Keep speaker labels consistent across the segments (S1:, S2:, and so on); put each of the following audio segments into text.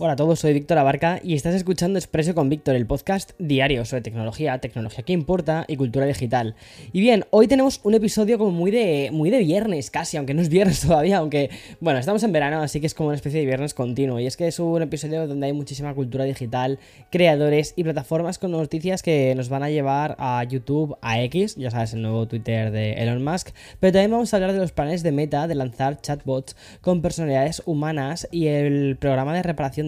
S1: Hola a todos, soy Víctor Abarca y estás escuchando Expreso con Víctor, el podcast diario sobre tecnología, tecnología que importa y cultura digital. Y bien, hoy tenemos un episodio como muy de, muy de viernes casi, aunque no es viernes todavía, aunque bueno, estamos en verano, así que es como una especie de viernes continuo. Y es que es un episodio donde hay muchísima cultura digital, creadores y plataformas con noticias que nos van a llevar a YouTube, a X, ya sabes, el nuevo Twitter de Elon Musk, pero también vamos a hablar de los planes de Meta de lanzar chatbots con personalidades humanas y el programa de reparación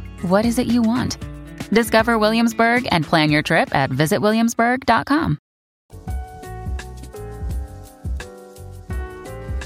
S2: what is it you want? Discover Williamsburg and plan your trip at visitwilliamsburg.com.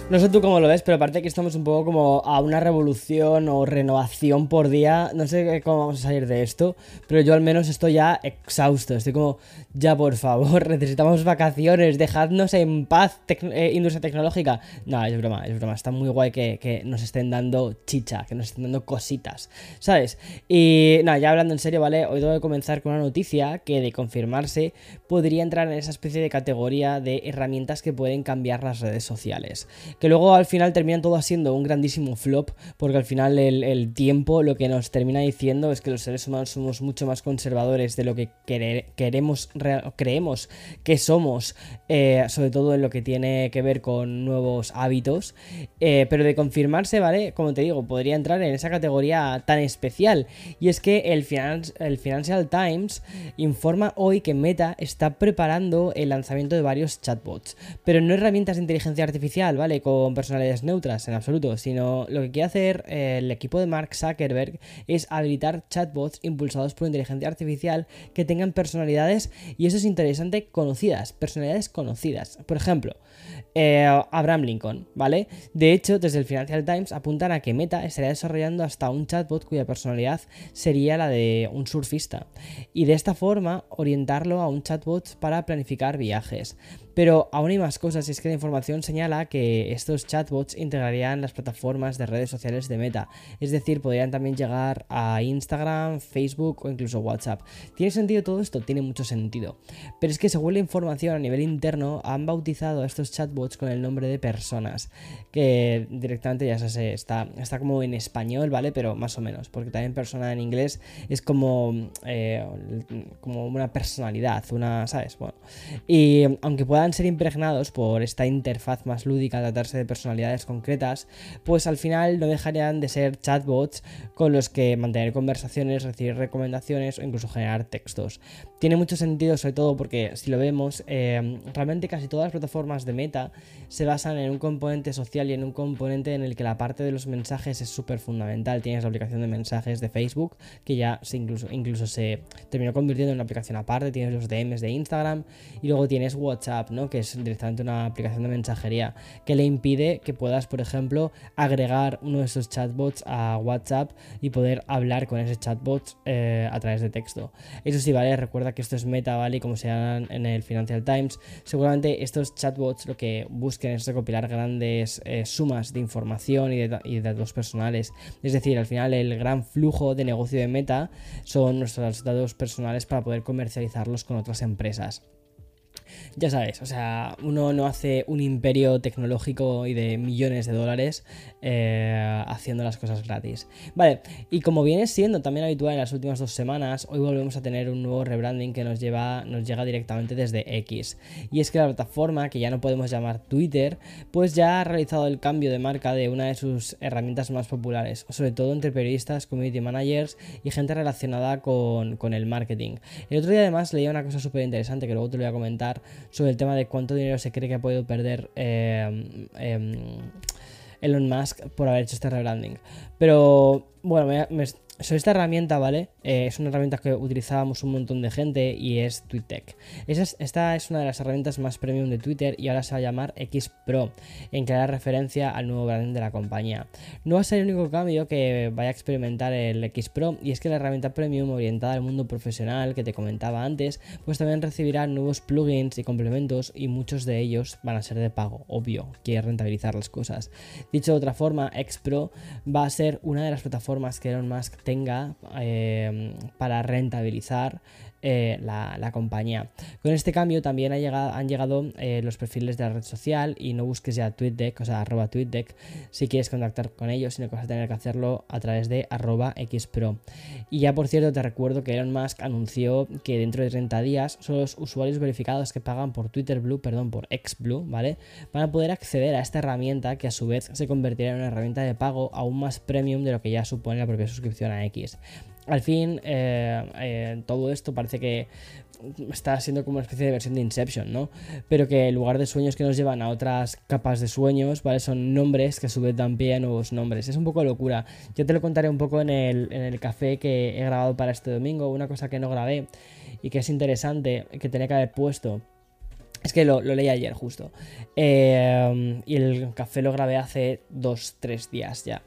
S1: No sé tú cómo lo ves, pero aparte que estamos un poco como a una revolución o renovación por día. No sé cómo vamos a salir de esto, pero yo al menos estoy ya exhausto. Estoy como, ya por favor, necesitamos vacaciones, dejadnos en paz, eh, industria tecnológica. No, es broma, es broma. Está muy guay que, nos estén dando chicha, que nos estén dando cositas, ¿sabes? Y nada, ya hablando en serio, ¿vale? Hoy tengo que comenzar con una noticia que de confirmarse podría entrar en esa especie de categoría de herramientas que pueden cambiar las redes sociales que luego al final terminan todo siendo un grandísimo flop, porque al final el, tiempo lo que nos termina diciendo es que los seres humanos somos mucho más conservadores de lo que queremos, creemos que somos, eh, sobre todo en lo que tiene que ver con nuevos hábitos, eh, pero de confirmarse, ¿vale? Como te digo, podría entrar en esa categoría tan especial, y es que el, el Financial Times informa hoy que Meta está preparando el lanzamiento de varios chatbots, pero no herramientas de inteligencia artificial, ¿vale? Con personalidades neutras en absoluto, sino lo que quiere hacer eh, el equipo de Mark Zuckerberg es habilitar chatbots impulsados por inteligencia artificial que tengan personalidades, y eso es interesante, conocidas, personalidades conocidas. Por ejemplo, eh, Abraham Lincoln, ¿vale? De hecho, desde el Financial Times apuntan a que Meta estaría desarrollando hasta un chatbot cuya personalidad sería la de un surfista, y de esta forma orientarlo a un chatbot para planificar viajes. Pero aún hay más cosas, y es que la información señala que estos chatbots integrarían las plataformas de redes sociales de Meta, es decir, podrían también llegar a Instagram, Facebook o incluso WhatsApp. ¿Tiene sentido todo esto? Tiene mucho sentido. Pero es que según la información a nivel interno, han bautizado a estos chatbots con el nombre de personas, que directamente ya se sé, está, como en español, ¿vale? Pero más o menos, porque también persona en inglés es como, eh, como una personalidad, una, ¿sabes? Bueno, y aunque ser impregnados por esta interfaz más lúdica, tratarse de personalidades concretas, pues al final no dejarían de ser chatbots con los que mantener conversaciones, recibir recomendaciones o incluso generar textos. Tiene mucho sentido, sobre todo porque si lo vemos, eh, realmente casi todas las plataformas de Meta se basan en un componente social y en un componente en el que la parte de los mensajes es súper fundamental. Tienes la aplicación de mensajes de Facebook, que ya se incluso, incluso se terminó convirtiendo en una aplicación aparte, tienes los DMs de Instagram y luego tienes WhatsApp, que es directamente una aplicación de mensajería que le impide que puedas, por ejemplo, agregar uno de esos chatbots a WhatsApp y poder hablar con ese chatbot eh, a través de texto. Eso sí, ¿vale? Recuerda que esto es meta, ¿vale? Como se llaman en el Financial Times, seguramente estos chatbots lo que busquen es recopilar grandes eh, sumas de información y y de datos personales. Es decir, al final el gran flujo de negocio de meta son nuestros datos personales para poder comercializarlos con otras empresas ya sabes, o sea, uno no hace un imperio tecnológico y de millones de dólares eh, haciendo las cosas gratis. Vale, y como viene siendo también habitual en las últimas dos semanas, hoy volvemos a tener un nuevo rebranding que nos, lleva, nos llega directamente desde X. Y es que la plataforma, que ya no podemos llamar Twitter, pues ya ha realizado el cambio de marca de una de sus herramientas más populares, sobre todo entre periodistas, community managers y gente relacionada con, con el marketing. El otro día además leía una cosa súper interesante que luego te lo voy a comentar sobre el tema de cuánto dinero se cree que ha podido perder eh, em, Elon Musk por haber hecho este rebranding. Pero bueno, sobre esta herramienta, ¿vale? Eh, es una herramienta que utilizábamos un montón de gente y es TweetDeck. esta es una de las herramientas más premium de Twitter y ahora se va a llamar X Pro, en clara referencia al nuevo branding de la compañía. No va a ser el único cambio que vaya a experimentar el X Pro y es que la herramienta premium orientada al mundo profesional que te comentaba antes, pues también recibirá nuevos plugins y complementos y muchos de ellos van a ser de pago, obvio, quiere rentabilizar las cosas. Dicho de otra forma, X Pro va a ser una de las plataformas que Elon Musk tenga eh, para rentabilizar eh, la, compañía. Con este cambio también han llegado eh, los perfiles de la red social y no busques ya TweetDeck, o sea, arroba TweetDeck si quieres contactar con ellos, sino que vas a tener que hacerlo a través de arroba XPro. Y ya por cierto te recuerdo que Elon Musk anunció que dentro de 30 días solo los usuarios verificados que pagan por Twitter Blue, perdón, por XBlue, ¿vale? Van a poder acceder a esta herramienta que a su vez se convertirá en una herramienta de pago aún más premium de lo que ya supone la propia suscripción a X. Al fin, eh, eh, todo esto parece que está siendo como una especie de versión de Inception, ¿no? Pero que en lugar de sueños que nos llevan a otras capas de sueños, ¿vale? Son nombres que a su vez dan pie a nuevos nombres. Es un poco locura. Yo te lo contaré un poco en el, en el café que he grabado para este domingo. Una cosa que no grabé y que es interesante, que tenía que haber puesto. Es que lo, leí ayer justo. Eh, y el café lo grabé hace dos, tres días ya.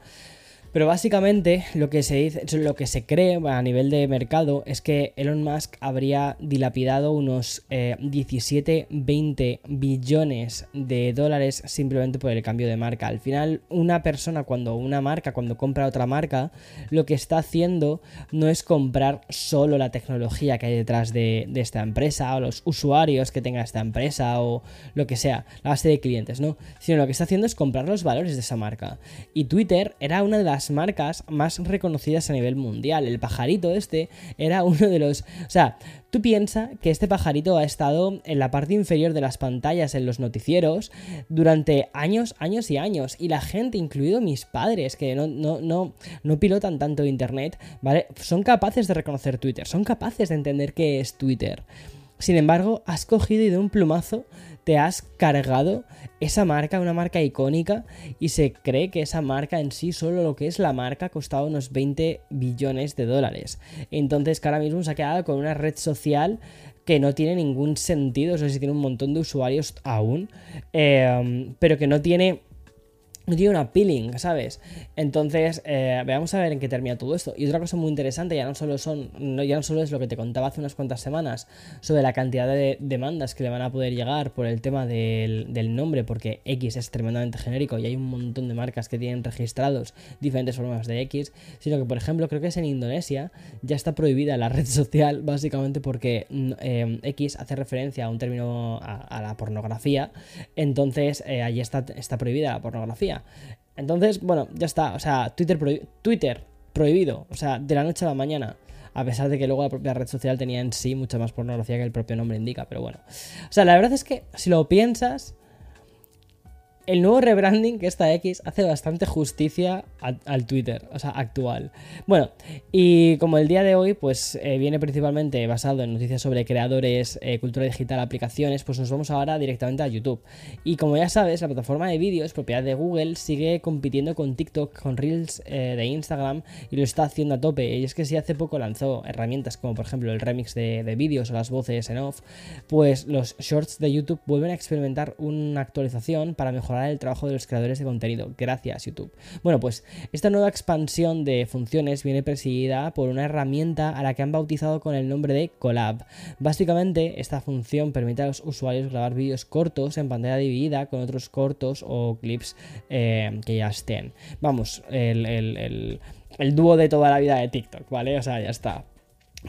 S1: Pero básicamente lo que se dice, lo que se cree a nivel de mercado es que Elon Musk habría dilapidado unos 17-20 eh, billones de dólares simplemente por el cambio de marca. Al final, una persona cuando una marca, cuando compra otra marca, lo que está haciendo no es comprar solo la tecnología que hay detrás de, de esta empresa o los usuarios que tenga esta empresa o lo que sea, la base de clientes, ¿no? Sino lo que está haciendo es comprar los valores de esa marca. Y Twitter era una de las marcas más reconocidas a nivel mundial. El pajarito este era uno de los... O sea, tú piensas que este pajarito ha estado en la parte inferior de las pantallas en los noticieros durante años, años y años. Y la gente, incluido mis padres, que no, no, no, no pilotan tanto internet, ¿vale? Son capaces de reconocer Twitter, son capaces de entender qué es Twitter. Sin embargo, has cogido y de un plumazo te has cargado esa marca, una marca icónica, y se cree que esa marca en sí, solo lo que es la marca, ha costado unos 20 billones de dólares. Entonces, que ahora mismo se ha quedado con una red social que no tiene ningún sentido, o sea, si tiene un montón de usuarios aún, eh, pero que no tiene no tiene una peeling, ¿sabes? Entonces, eh, veamos a ver en qué termina todo esto. Y otra cosa muy interesante, ya no solo son, no, ya no solo es lo que te contaba hace unas cuantas semanas sobre la cantidad de demandas que le van a poder llegar por el tema del, nombre, porque X es tremendamente genérico y hay un montón de marcas que tienen registrados diferentes formas de X, sino que, por ejemplo, creo que es en Indonesia, ya está prohibida la red social, básicamente porque eh, X hace referencia a un término a, la pornografía, entonces eh, allí está, está prohibida la pornografía. Entonces, bueno, ya está. O sea, Twitter, Twitter prohibido. O sea, de la noche a la mañana. A pesar de que luego la propia red social tenía en sí mucha más pornografía que el propio nombre indica. Pero bueno. O sea, la verdad es que si lo piensas, el nuevo rebranding que está X hace bastante justicia al Twitter, o sea, actual. Bueno, y como el día de hoy, pues eh, viene principalmente basado en noticias sobre creadores, eh, cultura digital, aplicaciones, pues nos vamos ahora directamente a YouTube. Y como ya sabes, la plataforma de vídeos, propiedad de Google, sigue compitiendo con TikTok, con Reels eh, de Instagram y lo está haciendo a tope. Y es que si hace poco lanzó herramientas como por ejemplo el remix de, de vídeos o las voces en off, pues los shorts de YouTube vuelven a experimentar una actualización para mejorar el trabajo de los creadores de contenido. Gracias, YouTube. Bueno, pues esta nueva expansión de funciones viene presidida por una herramienta a la que han bautizado con el nombre de Collab. Básicamente, esta función permite a los usuarios grabar vídeos cortos en pantalla dividida con otros cortos o clips eh, que ya estén. Vamos, el, el dúo de toda la vida de TikTok, ¿vale? O sea, ya está.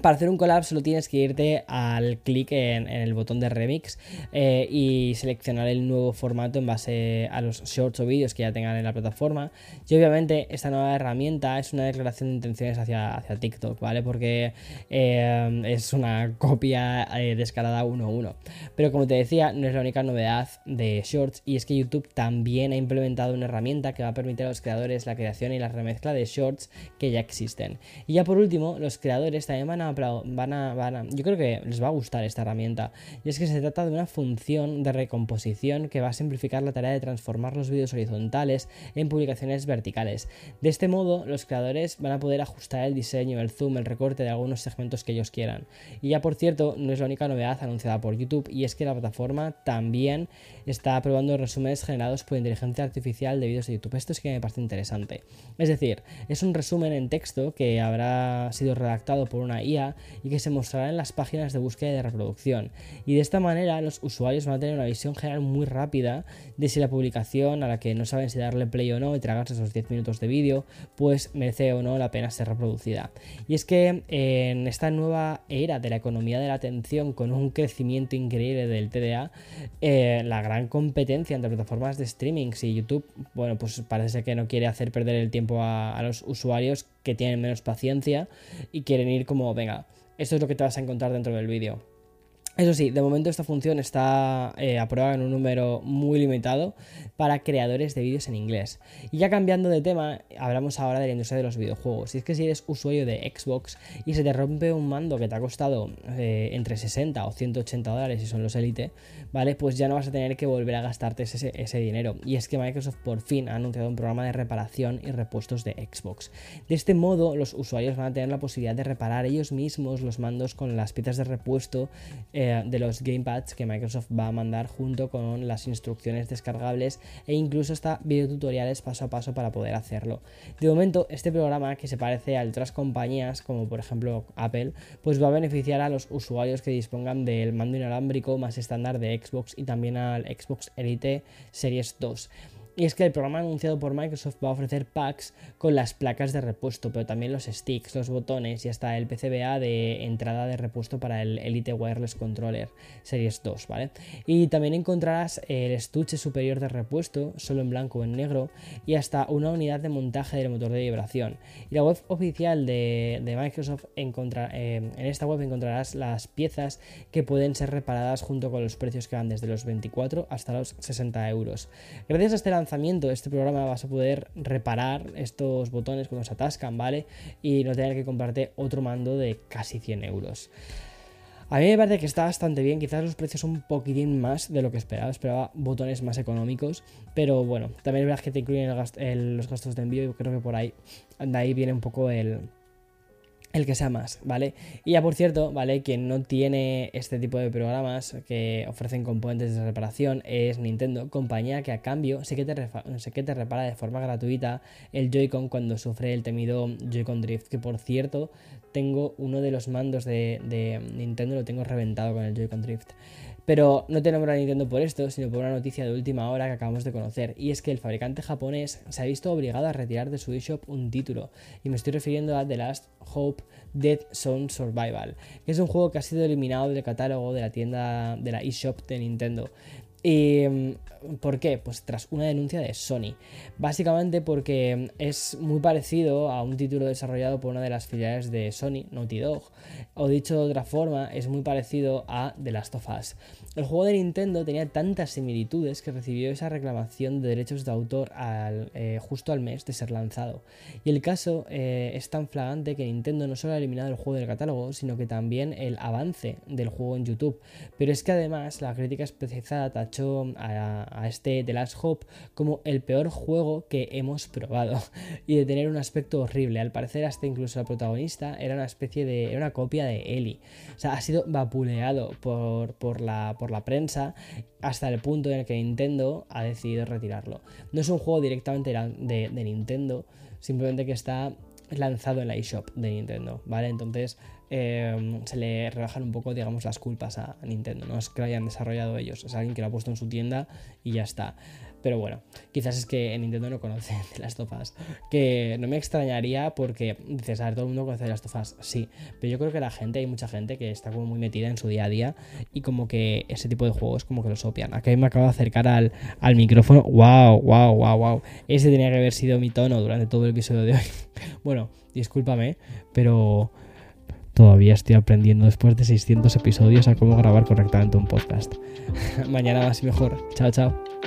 S1: Para hacer un collab solo tienes que irte al clic en, el botón de remix eh, y seleccionar el nuevo formato en base a los shorts o vídeos que ya tengan en la plataforma. Y obviamente esta nueva herramienta es una declaración de intenciones hacia, hacia TikTok, ¿vale? Porque eh, es una copia eh, descarada uno a uno. Pero como te decía, no es la única novedad de shorts y es que YouTube también ha implementado una herramienta que va a permitir a los creadores la creación y la remezcla de shorts que ya existen. Y ya por último, los creadores también van van a, yo creo que les va a gustar esta herramienta. Y es que se trata de una función de recomposición que va a simplificar la tarea de transformar los vídeos horizontales en publicaciones verticales. De este modo, los creadores van a poder ajustar el diseño, el zoom, el recorte de algunos segmentos que ellos quieran. Y ya por cierto, no es la única novedad anunciada por YouTube, y es que la plataforma también está probando resúmenes generados por inteligencia artificial de vídeos de YouTube. Esto es que me parece interesante. Es decir, es un resumen en texto que habrá sido redactado por una Y que se mostrará en las páginas de búsqueda y de reproducción. Y de esta manera los usuarios van a tener una visión general muy rápida de si la publicación a la que no saben si darle play o no y tragarse esos 10 minutos de vídeo, pues merece o no la pena ser reproducida. Y es que en esta nueva era de la economía de la atención con un crecimiento increíble del TDA, eh, la gran competencia entre plataformas de streaming y YouTube, bueno, pues parece que no quiere hacer perder el tiempo a los usuarios que tienen menos paciencia y quieren ir como, venga, esto es lo que te vas a encontrar dentro del vídeo. Eso sí, de momento esta función está eh, aprobada en un número muy limitado para creadores de vídeos en inglés. Y ya cambiando de tema, hablamos ahora de la industria de los videojuegos. Y es que si eres usuario de Xbox y se te rompe un mando que te ha costado eh, entre 60 o 180 dólares, si son los Elite, ¿vale? Pues ya no vas a tener que volver a gastarte ese, ese dinero. Y es que Microsoft por fin ha anunciado un programa de reparación y repuestos de Xbox. De este modo, los usuarios van a tener la posibilidad de reparar ellos mismos los mandos con las piezas de repuesto. De los gamepads que Microsoft va a mandar junto con las instrucciones descargables e incluso hasta videotutoriales paso a paso para poder hacerlo. De momento, este programa que se parece a otras compañías como por ejemplo Apple, pues va a beneficiar a los usuarios que dispongan del mando inalámbrico más estándar de Xbox y también al Xbox Elite Series 2. Y es que el programa anunciado por Microsoft va a ofrecer packs con las placas de repuesto, pero también los sticks, los botones y hasta el PCBA de entrada de repuesto para el Elite Wireless Controller Series 2, ¿vale? Y también encontrarás el estuche superior de repuesto, solo en blanco o en negro, y hasta una unidad de montaje del motor de vibración. Y la web oficial de, Microsoft eh, en esta web encontrarás las piezas que pueden ser reparadas junto con los precios que van desde los 24 hasta los 60 euros. Gracias a este lanzamiento de este programa vas a poder reparar estos botones cuando se atascan, ¿vale? Y no tener que comprarte otro mando de casi 100 euros. A mí me parece que está bastante bien, quizás los precios son un poquitín más de lo que esperaba, esperaba botones más económicos, pero bueno, también es verdad que te incluyen los gastos de envío y creo que por ahí, de ahí viene un poco el, el que sea más, ¿vale? Y ya por cierto, ¿vale? Quien no tiene este tipo de programas que ofrecen componentes de reparación es Nintendo, compañía que a cambio sé que te, que te repara de forma gratuita el Joy-Con cuando sufre el temido Joy-Con Drift, que por cierto tengo uno de los mandos de, de Nintendo, lo tengo reventado con el Joy-Con Drift. Pero no te nombro a Nintendo por esto, sino por una noticia de última hora que acabamos de conocer, y es que el fabricante japonés se ha visto obligado a retirar de su eShop un título, y me estoy refiriendo a The Last Hope Dead Zone Survival, que es un juego que ha sido eliminado del catálogo de la tienda de la eShop de Nintendo. ¿Y mm, por qué? Pues tras una denuncia de Sony. Básicamente porque es muy parecido a un título desarrollado por una de las filiales de Sony, Naughty Dog. O dicho de otra forma, es muy parecido a The Last of Us. El juego de Nintendo tenía tantas similitudes que recibió esa reclamación de derechos de autor eh, justo al mes de ser lanzado. Y el caso eh, es tan flagrante que Nintendo no solo ha eliminado el juego del catálogo, sino que también el avance del juego en YouTube. Pero es que además la crítica especializada a, este The Last Hope como el peor juego que hemos probado y de tener un aspecto horrible. Al parecer hasta incluso la protagonista era una especie de... era una copia de Ellie. O sea, ha sido vapuleado por, por, la, por la prensa hasta el punto en el que Nintendo ha decidido retirarlo. No es un juego directamente de, de Nintendo, simplemente que está lanzado en la eShop de Nintendo, ¿vale? Entonces Em, se le rebajan un poco, digamos, las culpas a Nintendo. No es que lo hayan desarrollado ellos, es alguien que lo ha puesto en su tienda y ya está. Pero bueno, quizás es que Nintendo no conoce de las tofas. Que no me extrañaría porque dices, a ver, todo el mundo conoce de las tofas, sí. Pero yo creo que la gente, hay mucha gente que está como muy metida en su día a día y como que ese tipo de juegos como que los opian. Aquí me acabo de acercar al, al micrófono. ¡Wow! ¡Wow! ¡Wow! ¡Wow! Ese tenía que haber sido mi tono durante todo el episodio de hoy. bueno, discúlpame, pero Todavía estoy aprendiendo después de 600 episodios a cómo grabar correctamente un podcast. Mañana más y mejor. Chao, chao.